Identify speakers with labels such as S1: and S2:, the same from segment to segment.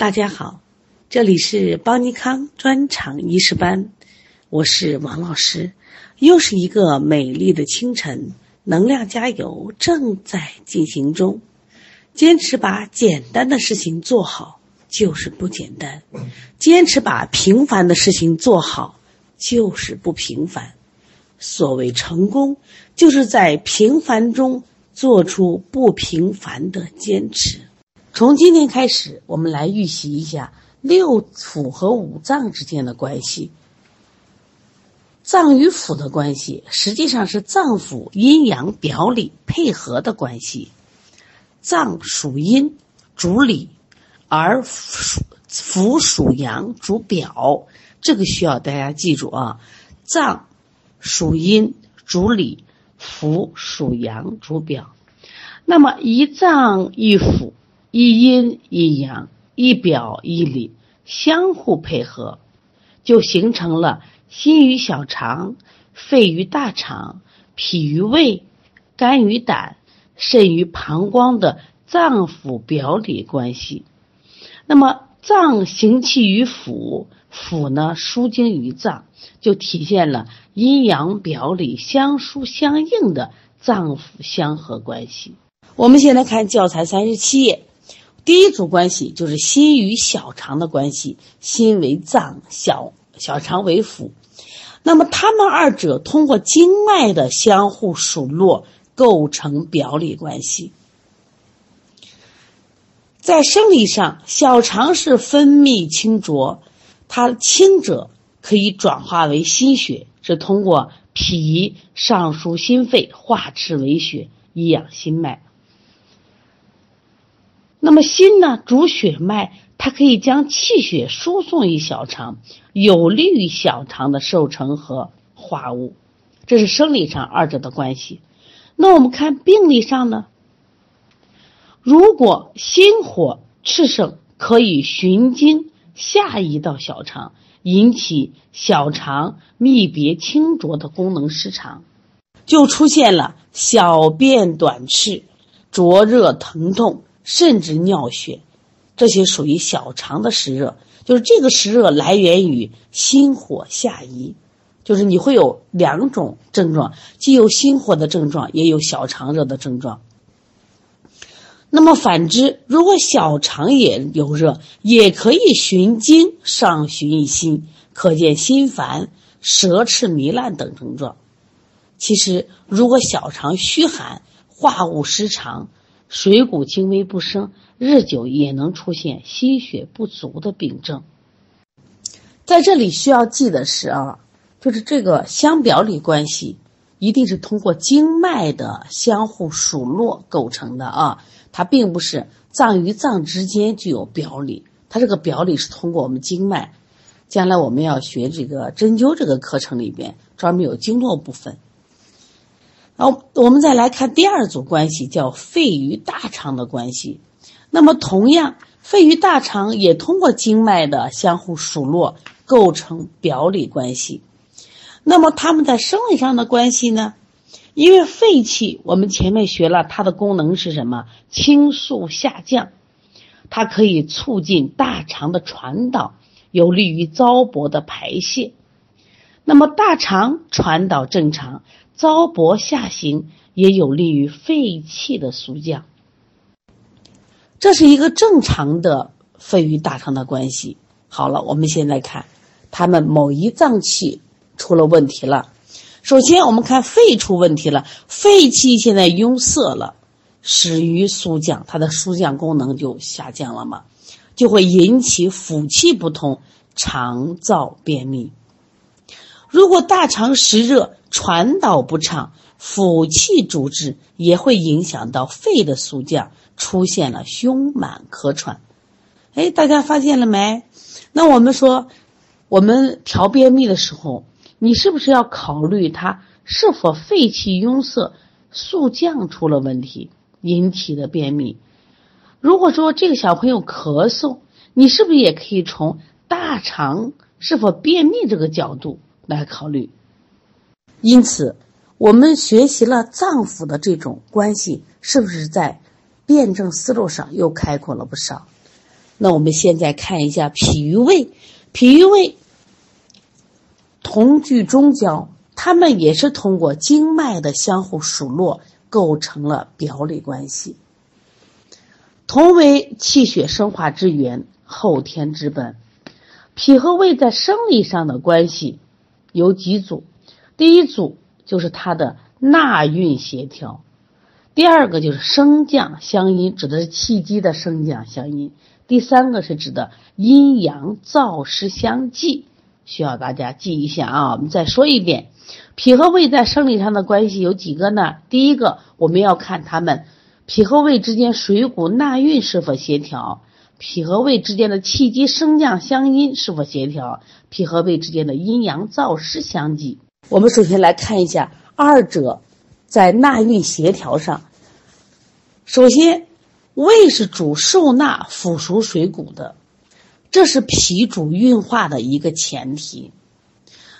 S1: 大家好，这里是邦尼康专场医师班，我是王老师。又是一个美丽的清晨，能量加油正在进行中。坚持把简单的事情做好就是不简单，坚持把平凡的事情做好就是不平凡。所谓成功，就是在平凡中做出不平凡的坚持。从今天开始，我们来预习一下六腑和五脏之间的关系。脏与腑的关系，实际上是脏腑阴阳表里配合的关系。脏属阴，主里；而腑属阳，主表。这个需要大家记住啊。脏属阴，主里；腑属阳，主表。那么一脏一腑。一阴一阳，一表一里，相互配合，就形成了心与小肠、肺与大肠、脾与胃、肝与胆、肾与膀胱的脏腑表里关系。那么脏行气于腑，腑呢输精于脏，就体现了阴阳表里相疏相应的脏腑相合关系。我们先来看教材三十七页。第一组关系就是心与小肠的关系，心为脏，小小肠为腑。那么他们二者通过经脉的相互数络，构成表里关系。在生理上，小肠是分泌清浊，它清者可以转化为心血，是通过脾上输心肺，化赤为血，以养心脉。那么心呢，主血脉，它可以将气血输送于小肠，有利于小肠的受成和化物。这是生理上二者的关系。那我们看病理上呢，如果心火炽盛，可以循经下移到小肠，引起小肠泌别清浊的功能失常，就出现了小便短赤、灼热疼痛。甚至尿血，这些属于小肠的湿热，就是这个湿热来源于心火下移，就是你会有两种症状，既有心火的症状，也有小肠热的症状。那么反之，如果小肠也有热，也可以循经上循一心，可见心烦、舌赤糜烂等症状。其实，如果小肠虚寒、化物失常。水谷精微不生，日久也能出现心血不足的病症。在这里需要记的是啊，就是这个相表里关系，一定是通过经脉的相互数络构成的啊。它并不是脏与脏之间具有表里，它这个表里是通过我们经脉。将来我们要学这个针灸这个课程里边，专门有经络部分。好，我们再来看第二组关系，叫肺与大肠的关系。那么，同样，肺与大肠也通过经脉的相互数络构成表里关系。那么，他们在生理上的关系呢？因为肺气，我们前面学了它的功能是什么？清肃下降，它可以促进大肠的传导，有利于糟粕的排泄。那么，大肠传导正常。糟粕下行也有利于肺气的肃降，这是一个正常的肺与大肠的关系。好了，我们现在看，他们某一脏器出了问题了。首先，我们看肺出问题了，肺气现在壅塞了，始于肃降，它的肃降功能就下降了嘛，就会引起腑气不通，肠燥便秘。如果大肠湿热，传导不畅，腑气阻滞，也会影响到肺的肃降，出现了胸满咳喘。哎，大家发现了没？那我们说，我们调便秘的时候，你是不是要考虑它是否肺气壅塞、肃降出了问题引起的便秘？如果说这个小朋友咳嗽，你是不是也可以从大肠是否便秘这个角度来考虑？因此，我们学习了脏腑的这种关系，是不是在辩证思路上又开阔了不少？那我们现在看一下脾与胃，脾与胃同居中焦，它们也是通过经脉的相互数络构成了表里关系，同为气血生化之源，后天之本。脾和胃在生理上的关系有几组，第一组就是它的纳运协调，第二个就是升降相因，指的是气机的升降相因。第三个是指的阴阳燥湿相济，需要大家记一下啊。我们再说一遍，脾和胃在生理上的关系有几个呢？第一个，我们要看它们脾和胃之间水谷纳运是否协调，脾和胃之间的气机升降相因是否协调，脾和胃之间的阴阳燥湿相济。我们首先来看一下二者在纳运协调上，首先。胃是主受纳、腐熟水谷的，这是脾主运化的一个前提。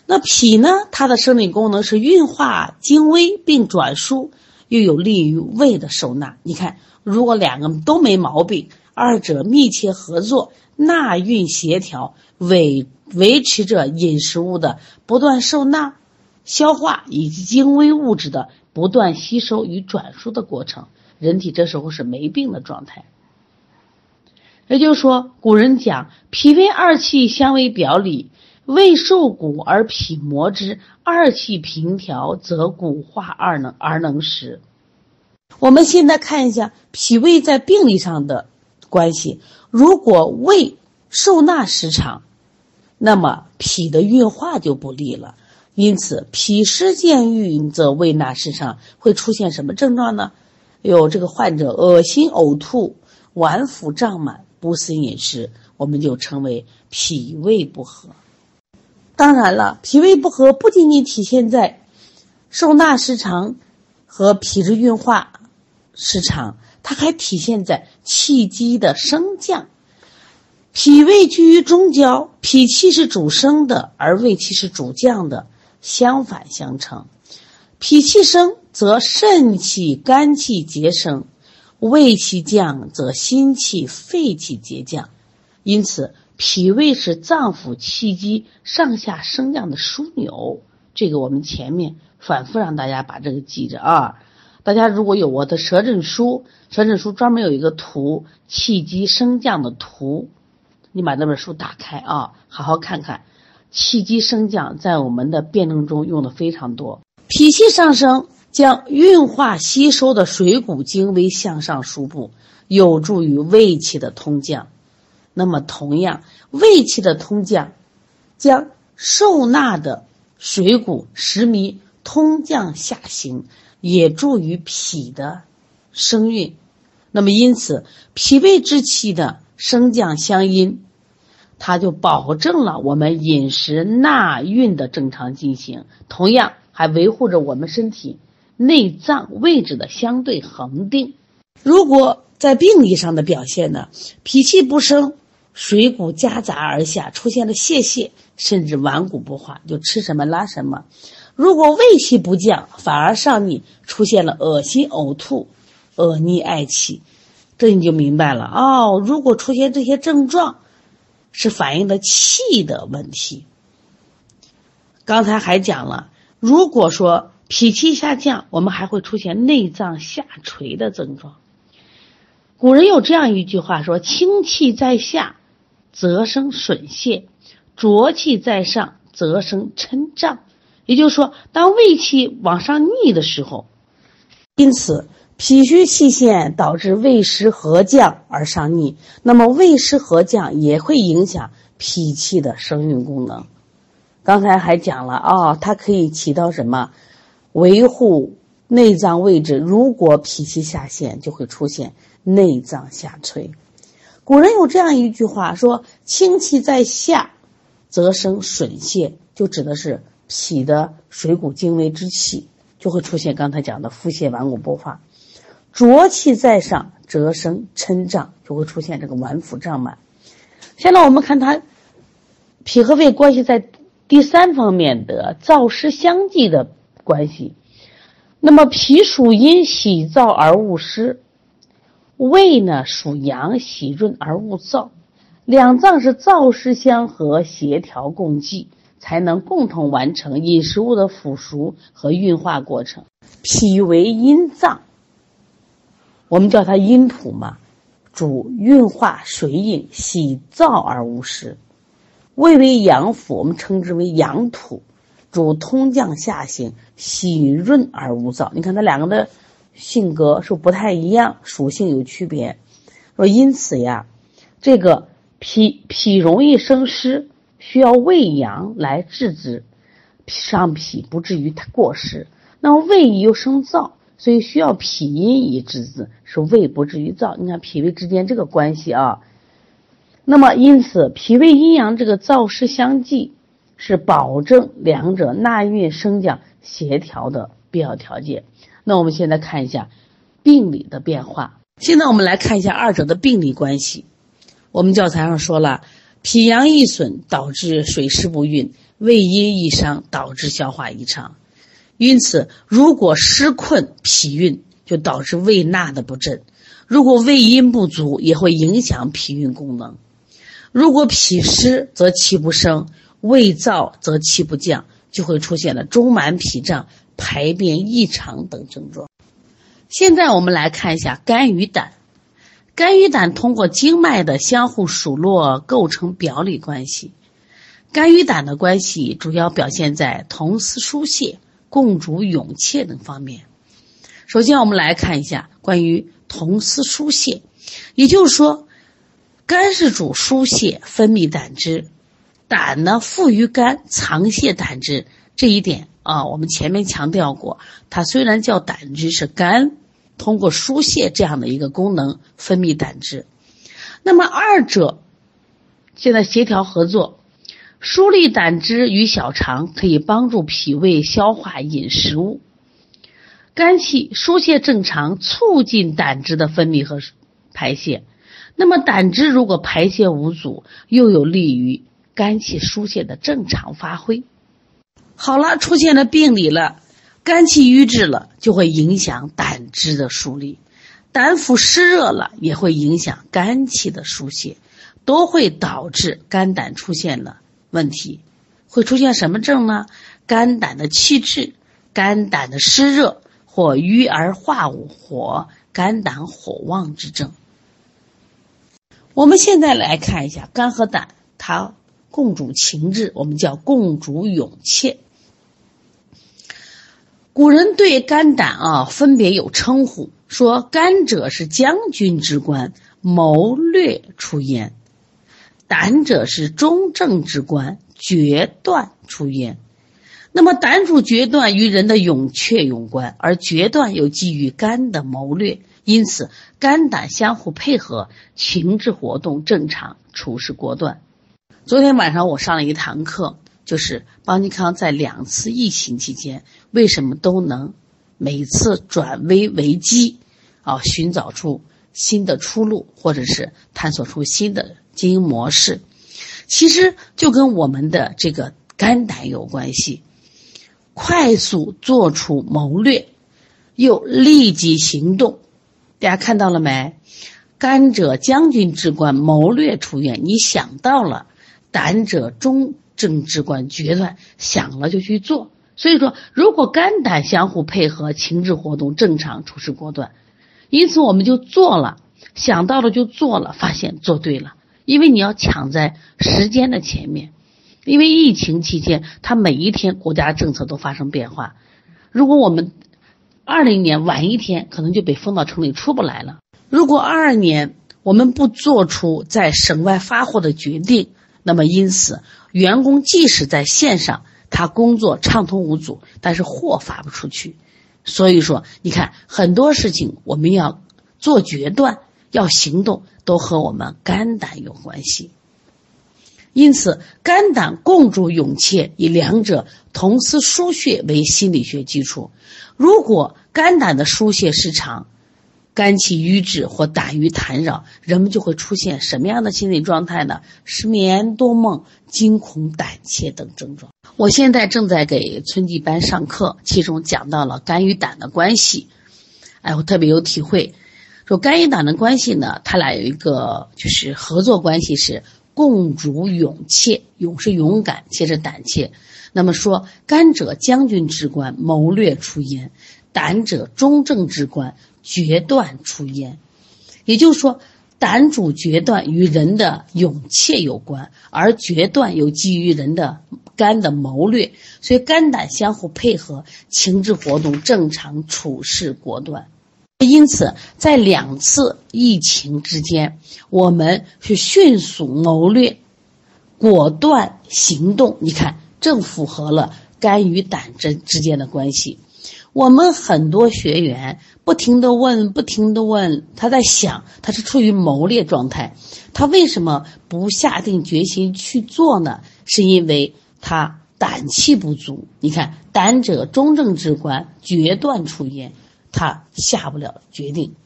S1: 那脾呢？它的生理功能是运化精微并转输，又有利于胃的受纳。你看，如果两个都没毛病，二者密切合作，纳运协调，维维持着饮食物的不断受纳、消化以及精微物质的不断吸收与转输的过程。人体这时候是没病的状态，也就是说，古人讲脾胃二气相为表里，胃受谷而脾磨之，二气平调则骨化而能而能食。我们现在看一下脾胃在病理上的关系，如果胃受纳失常，那么脾的运化就不利了。因此，脾湿健运则胃纳失常，会出现什么症状呢？有这个患者恶心呕吐、脘腹胀满、不思饮食，我们就称为脾胃不和。当然了，脾胃不和不仅仅体现在受纳失常和脾质运化失常，它还体现在气机的升降。脾胃居于中焦，脾气是主升的，而胃气是主降的，相反相成。脾气升。则肾气、肝气皆升，胃气降则心气、肺气皆降。因此，脾胃是脏腑气机上下升降的枢纽。这个我们前面反复让大家把这个记着啊。大家如果有我的舌诊书，舌诊书专门有一个图气机升降的图，你把那本书打开啊，好好看看。气机升降在我们的辩证中用的非常多。脾气上升。将运化吸收的水谷精微向上输布，有助于胃气的通降。那么，同样，胃气的通降，将受纳的水谷食糜通降下行，也助于脾的升运。那么，因此，脾胃之气的升降相因，它就保证了我们饮食纳运的正常进行，同样还维护着我们身体。内脏位置的相对恒定。如果在病理上的表现呢？脾气不升，水谷夹杂而下，出现了泄泻，甚至顽固不化，就吃什么拉什么。如果胃气不降，反而上逆，出现了恶心、呕吐、恶逆、嗳气，这你就明白了哦。如果出现这些症状，是反映的气的问题。刚才还讲了，如果说。脾气下降，我们还会出现内脏下垂的症状。古人有这样一句话说：“清气在下，则生损泄；浊气在上，则生嗔胀。”也就是说，当胃气往上逆的时候，因此脾虚气陷导致胃湿合降而上逆，那么胃湿合降也会影响脾气的生运功能。刚才还讲了啊，它可以起到什么？维护内脏位置，如果脾气下陷，就会出现内脏下垂。古人有这样一句话说：“清气在下，则生损泄”，就指的是脾的水谷精微之气就会出现刚才讲的腹泻、顽固不化；浊气在上，则生嗔胀，就会出现这个脘腹胀满。现在我们看它脾和胃关系在第三方面的燥湿相济的。关系，那么脾属阴，喜燥而恶湿；胃呢属阳，喜润而恶燥。两脏是燥湿相合、协调共济，才能共同完成饮食物的腐熟和运化过程。脾为阴脏，我们叫它阴土嘛，主运化水饮，喜燥而无湿。胃为阳府，我们称之为阳土，主通降下行，喜润而无燥。你看它两个的性格是不太一样，属性有区别。说因此呀，这个脾脾容易生湿，需要胃阳来制止，伤脾不至于它过湿。那么胃又生燥，所以需要脾阴以制止，使胃不至于燥。你看脾胃之间这个关系啊。那么，因此，脾胃阴阳这个燥湿相济，是保证两者纳运升降协调的必要条件。那我们现在看一下病理的变化。现在我们来看一下二者的病理关系。我们教材上说了，脾阳易损导致水湿不运，胃阴易伤导致消化异常。因此，如果湿困脾运，就导致胃纳的不振；如果胃阴不足，也会影响脾运功能。如果脾湿则气不升，胃燥则气不降，就会出现了中满脾胀、排便异常等症状。现在我们来看一下肝与胆。肝与胆通过经脉的相互数络构成表里关系。肝与胆的关系主要表现在同司疏泄、共主勇怯等方面。首先，我们来看一下关于同司疏泄，也就是说。肝是主疏泄分泌胆汁，胆呢富于肝藏泄胆汁。这一点啊，我们前面强调过，它虽然叫胆汁，是肝通过疏泄这样的一个功能分泌胆汁。那么二者现在协调合作，疏利胆汁与小肠，可以帮助脾胃消化饮食物。肝气疏泄正常，促进胆汁的分泌和排泄。那么胆汁如果排泄无阻，又有利于肝气疏泄的正常发挥。好了，出现了病理了，肝气瘀滞了，就会影响胆汁的疏利；胆腑湿热了，也会影响肝气的疏泄，都会导致肝胆出现了问题。会出现什么症呢？肝胆的气滞、肝胆的湿热或瘀而化物或肝胆火旺之症。我们现在来看一下肝和胆，它共主情志，我们叫共主勇怯。古人对肝胆啊分别有称呼，说肝者是将军之官，谋略出焉；胆者是中正之官，决断出焉。那么胆主决断与人的勇怯有关，而决断又基于肝的谋略。因此，肝胆相互配合，情志活动正常，处事果断。昨天晚上我上了一堂课，就是邦尼康在两次疫情期间为什么都能每次转危为机，啊，寻找出新的出路，或者是探索出新的经营模式，其实就跟我们的这个肝胆有关系。快速做出谋略，又立即行动。大家看到了没？肝者将军之官，谋略出院，你想到了；胆者中政治观，决断想了就去做。所以说，如果肝胆相互配合，情志活动正常，处事果断，因此我们就做了，想到了就做了，发现做对了。因为你要抢在时间的前面，因为疫情期间，它每一天国家政策都发生变化。如果我们二零年晚一天，可能就被封到城里出不来了。如果二二年我们不做出在省外发货的决定，那么因此员工即使在线上，他工作畅通无阻，但是货发不出去。所以说，你看很多事情我们要做决断、要行动，都和我们肝胆有关系。因此，肝胆共主勇怯，以两者同司疏泄为心理学基础。如果肝胆的疏泄失常，肝气瘀滞或胆郁痰扰，人们就会出现什么样的心理状态呢？失眠、多梦、惊恐、胆怯等症状。我现在正在给春季班上课，其中讲到了肝与胆的关系。哎，我特别有体会，说肝与胆的关系呢，它俩有一个就是合作关系，是共主勇怯，勇是勇敢，怯是胆怯。那么说，肝者将军之官，谋略出焉；胆者中正之官，决断出焉。也就是说，胆主决断与人的勇怯有关，而决断又基于人的肝的谋略，所以肝胆相互配合，情志活动正常，处事果断。因此，在两次疫情之间，我们是迅速谋略、果断行动。你看，正符合了肝与胆之之间的关系。我们很多学员不停的问，不停的问，他在想，他是处于谋略状态，他为什么不下定决心去做呢？是因为他胆气不足。你看，胆者中正之官，决断出焉。他下不了决定，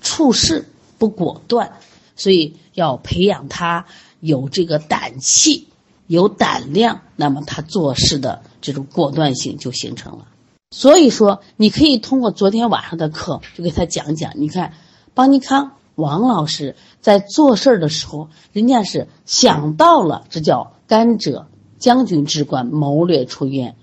S1: 处事不果断，所以要培养他有这个胆气、有胆量，那么他做事的这种果断性就形成了。所以说，你可以通过昨天晚上的课，就给他讲讲。你看，邦尼康王老师在做事儿的时候，人家是想到了，这叫甘者将军之官，谋略出焉，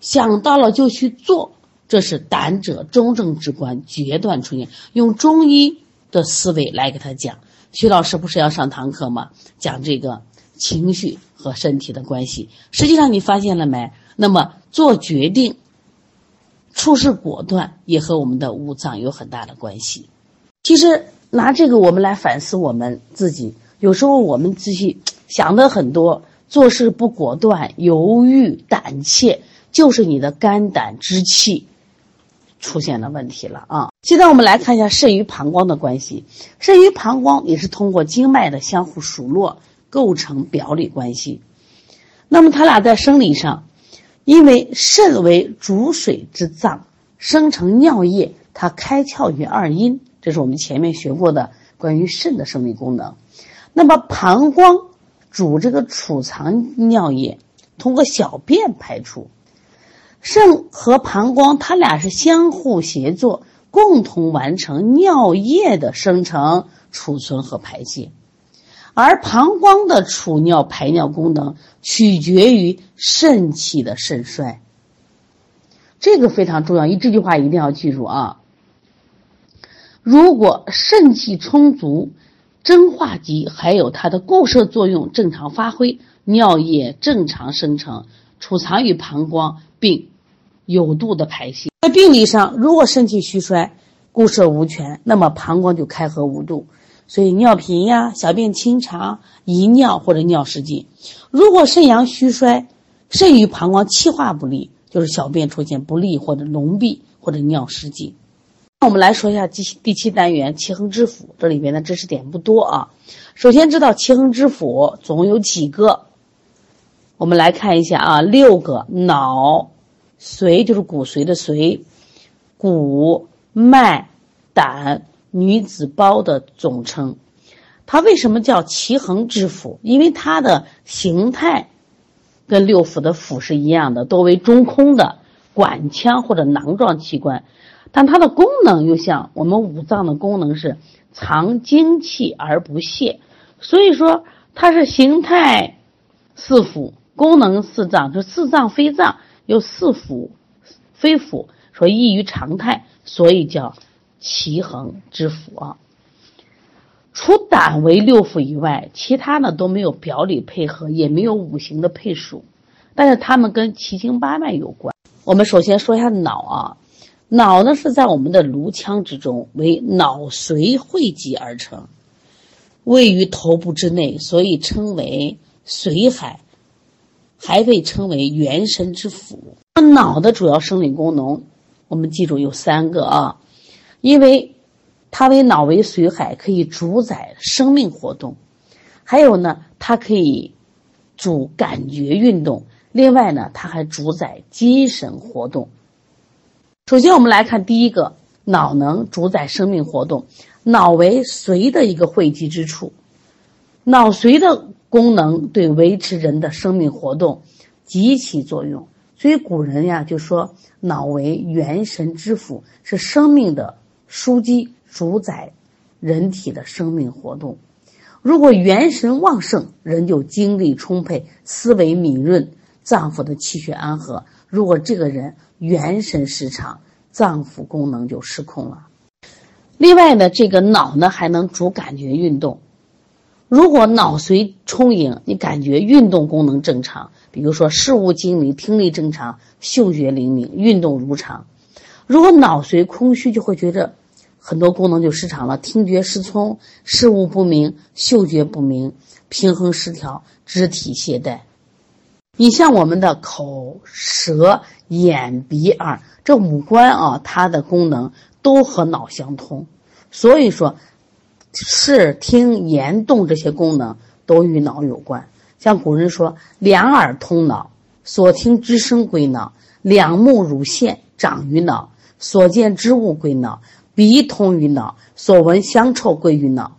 S1: 想到了就去做。这是胆者中正之官，决断出现。用中医的思维来给他讲。徐老师不是要上堂课吗？讲这个情绪和身体的关系。实际上你发现了没？那么做决定、处事果断，也和我们的五脏有很大的关系。其实拿这个我们来反思我们自己，有时候我们自己想的很多，做事不果断，犹豫胆怯，就是你的肝胆之气。出现了问题了啊！现在我们来看一下肾与膀胱的关系。肾与膀胱也是通过经脉的相互数络构成表里关系。那么它俩在生理上，因为肾为主水之脏，生成尿液，它开窍于二阴，这是我们前面学过的关于肾的生理功能。那么膀胱主这个储藏尿液，通过小便排出。肾和膀胱，它俩是相互协作，共同完成尿液的生成、储存和排泄。而膀胱的储尿排尿功能取决于肾气的肾衰。这个非常重要，一这句话一定要记住啊！如果肾气充足，蒸化机还有它的固摄作用正常发挥，尿液正常生成，储藏于膀胱，并。有度的排泄，在病理上，如果肾气虚衰、固摄无权，那么膀胱就开合无度，所以尿频呀、小便清长、遗尿或者尿失禁。如果肾阳虚衰，肾与膀胱气化不利，就是小便出现不利或者脓闭或者尿失禁。那我们来说一下第第七单元气横之府，这里边的知识点不多啊。首先知道气横之府总共有几个，我们来看一下啊，六个脑。髓就是骨髓的髓，骨脉胆女子胞的总称。它为什么叫奇恒之腑？因为它的形态跟六腑的腑是一样的，多为中空的管腔或者囊状器官，但它的功能又像我们五脏的功能是藏精气而不泄，所以说它是形态四腑，功能四脏，就四脏非脏。又四腑，非腑，说异于常态，所以叫奇恒之腑。除胆为六腑以外，其他呢都没有表里配合，也没有五行的配属，但是它们跟奇经八脉有关。我们首先说一下脑啊，脑呢是在我们的颅腔之中，为脑髓汇集而成，位于头部之内，所以称为髓海。还被称为元神之府。脑的主要生理功能，我们记住有三个啊，因为它为脑为髓海，可以主宰生命活动；还有呢，它可以主感觉运动；另外呢，它还主宰精神活动。首先，我们来看第一个，脑能主宰生命活动。脑为髓的一个汇集之处，脑髓的。功能对维持人的生命活动极其作用，所以古人呀就说脑为元神之府，是生命的枢机，主宰人体的生命活动。如果元神旺盛，人就精力充沛，思维敏锐，脏腑的气血安和。如果这个人元神失常，脏腑功能就失控了。另外呢，这个脑呢还能主感觉运动。如果脑髓充盈，你感觉运动功能正常，比如说事物精明、听力正常、嗅觉灵敏、运动如常。如果脑髓空虚，就会觉着很多功能就失常了，听觉失聪、事物不明、嗅觉不明、平衡失调、肢体懈怠。你像我们的口、舌、眼、鼻、耳这五官啊，它的功能都和脑相通，所以说。视听言动这些功能都与脑有关。像古人说：“两耳通脑，所听之声归脑；两目乳腺长于脑，所见之物归脑；鼻通于脑，所闻香臭归于脑。”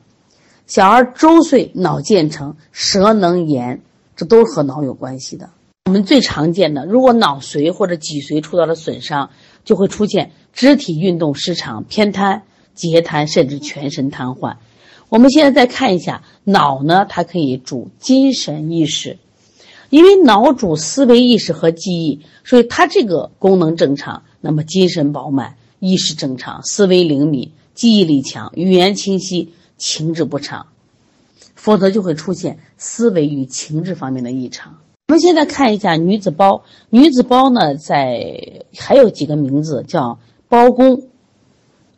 S1: 小儿周岁脑渐成，舌能言，这都和脑有关系的。我们最常见的，如果脑髓或者脊髓出到了损伤，就会出现肢体运动失常、偏瘫、截瘫，甚至全身瘫痪。我们现在再看一下脑呢，它可以主精神意识，因为脑主思维意识和记忆，所以它这个功能正常，那么精神饱满，意识正常，思维灵敏，记忆力强，语言清晰，情志不畅，否则就会出现思维与情志方面的异常。我们现在看一下女子包，女子包呢，在还有几个名字叫包宫，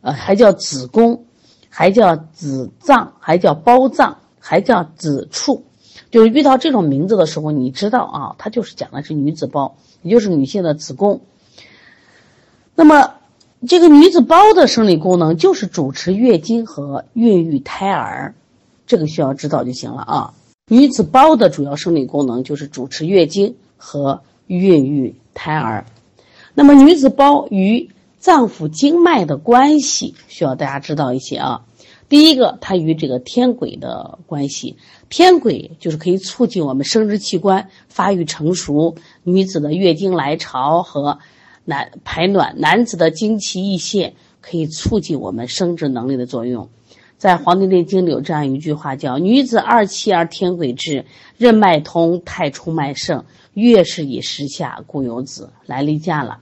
S1: 呃，还叫子宫。还叫子脏，还叫包脏，还叫子处，就是遇到这种名字的时候，你知道啊，它就是讲的是女子包，也就是女性的子宫。那么，这个女子包的生理功能就是主持月经和孕育胎儿，这个需要知道就行了啊。女子包的主要生理功能就是主持月经和孕育胎儿。那么，女子包与脏腑经脉的关系需要大家知道一些啊。第一个，它与这个天癸的关系，天癸就是可以促进我们生殖器官发育成熟，女子的月经来潮和男排卵，男子的精气溢泄可以促进我们生殖能力的作用。在《黄帝内经》里有这样一句话，叫“女子二七而天癸至，任脉通，太冲脉盛，月是以时下，故有子”，来例假了。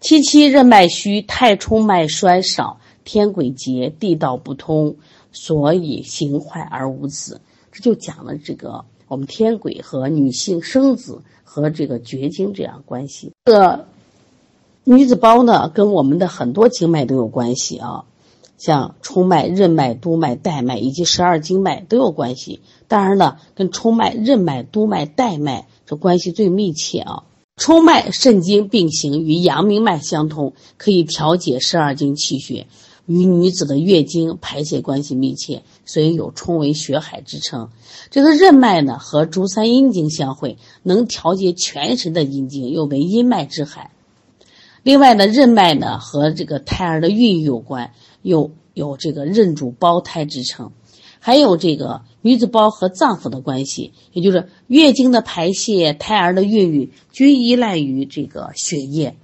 S1: 七七任脉虚，太冲脉衰少，天癸竭，地道不通，所以形坏而无子。这就讲了这个我们天癸和女性生子和这个绝经这样关系。这女子包呢，跟我们的很多经脉都有关系啊，像冲脉、任脉、督脉、带脉以及十二经脉都有关系。当然了，跟冲脉、任脉、督脉、带脉这关系最密切啊。冲脉、肾经并行，与阳明脉相通，可以调节十二经气血，与女子的月经排泄关系密切，所以有冲为血海之称。这个任脉呢，和足三阴经相会，能调节全身的阴经，又为阴脉之海。另外呢，任脉呢和这个胎儿的孕育有关，又有这个任主胞胎之称。还有这个女子胞和脏腑的关系，也就是月经的排泄、胎儿的孕育，均依赖于这个血液。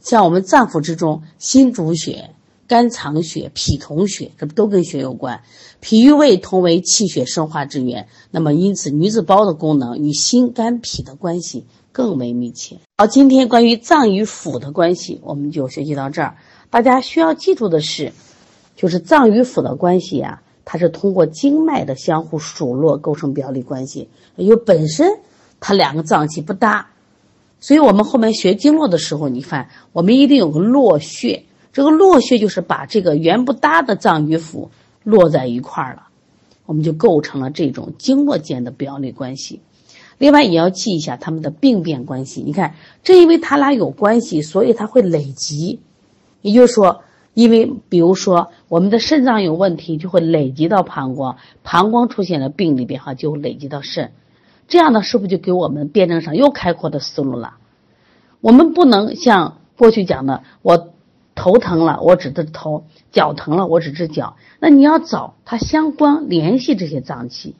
S1: 像我们脏腑之中，心主血，肝藏血，脾统血，这不都跟血有关？脾与胃同为气血生化之源，那么因此女子胞的功能与心、肝、脾的关系更为密切。好，今天关于脏与腑的关系，我们就学习到这儿。大家需要记住的是，就是脏与腑的关系呀。它是通过经脉的相互数络构成表里关系，因为本身它两个脏器不搭，所以我们后面学经络的时候，你看我们一定有个络穴，这个络穴就是把这个原不搭的脏与腑络在一块儿了，我们就构成了这种经络间的表里关系。另外也要记一下它们的病变关系，你看正因为它俩有关系，所以它会累积，也就是说。因为，比如说，我们的肾脏有问题，就会累积到膀胱；膀胱出现了病理变化，就累积到肾。这样呢，是不是就给我们辩证上又开阔的思路了？我们不能像过去讲的，我头疼了，我只治头；脚疼了，我只治脚。那你要找它相关联系这些脏器。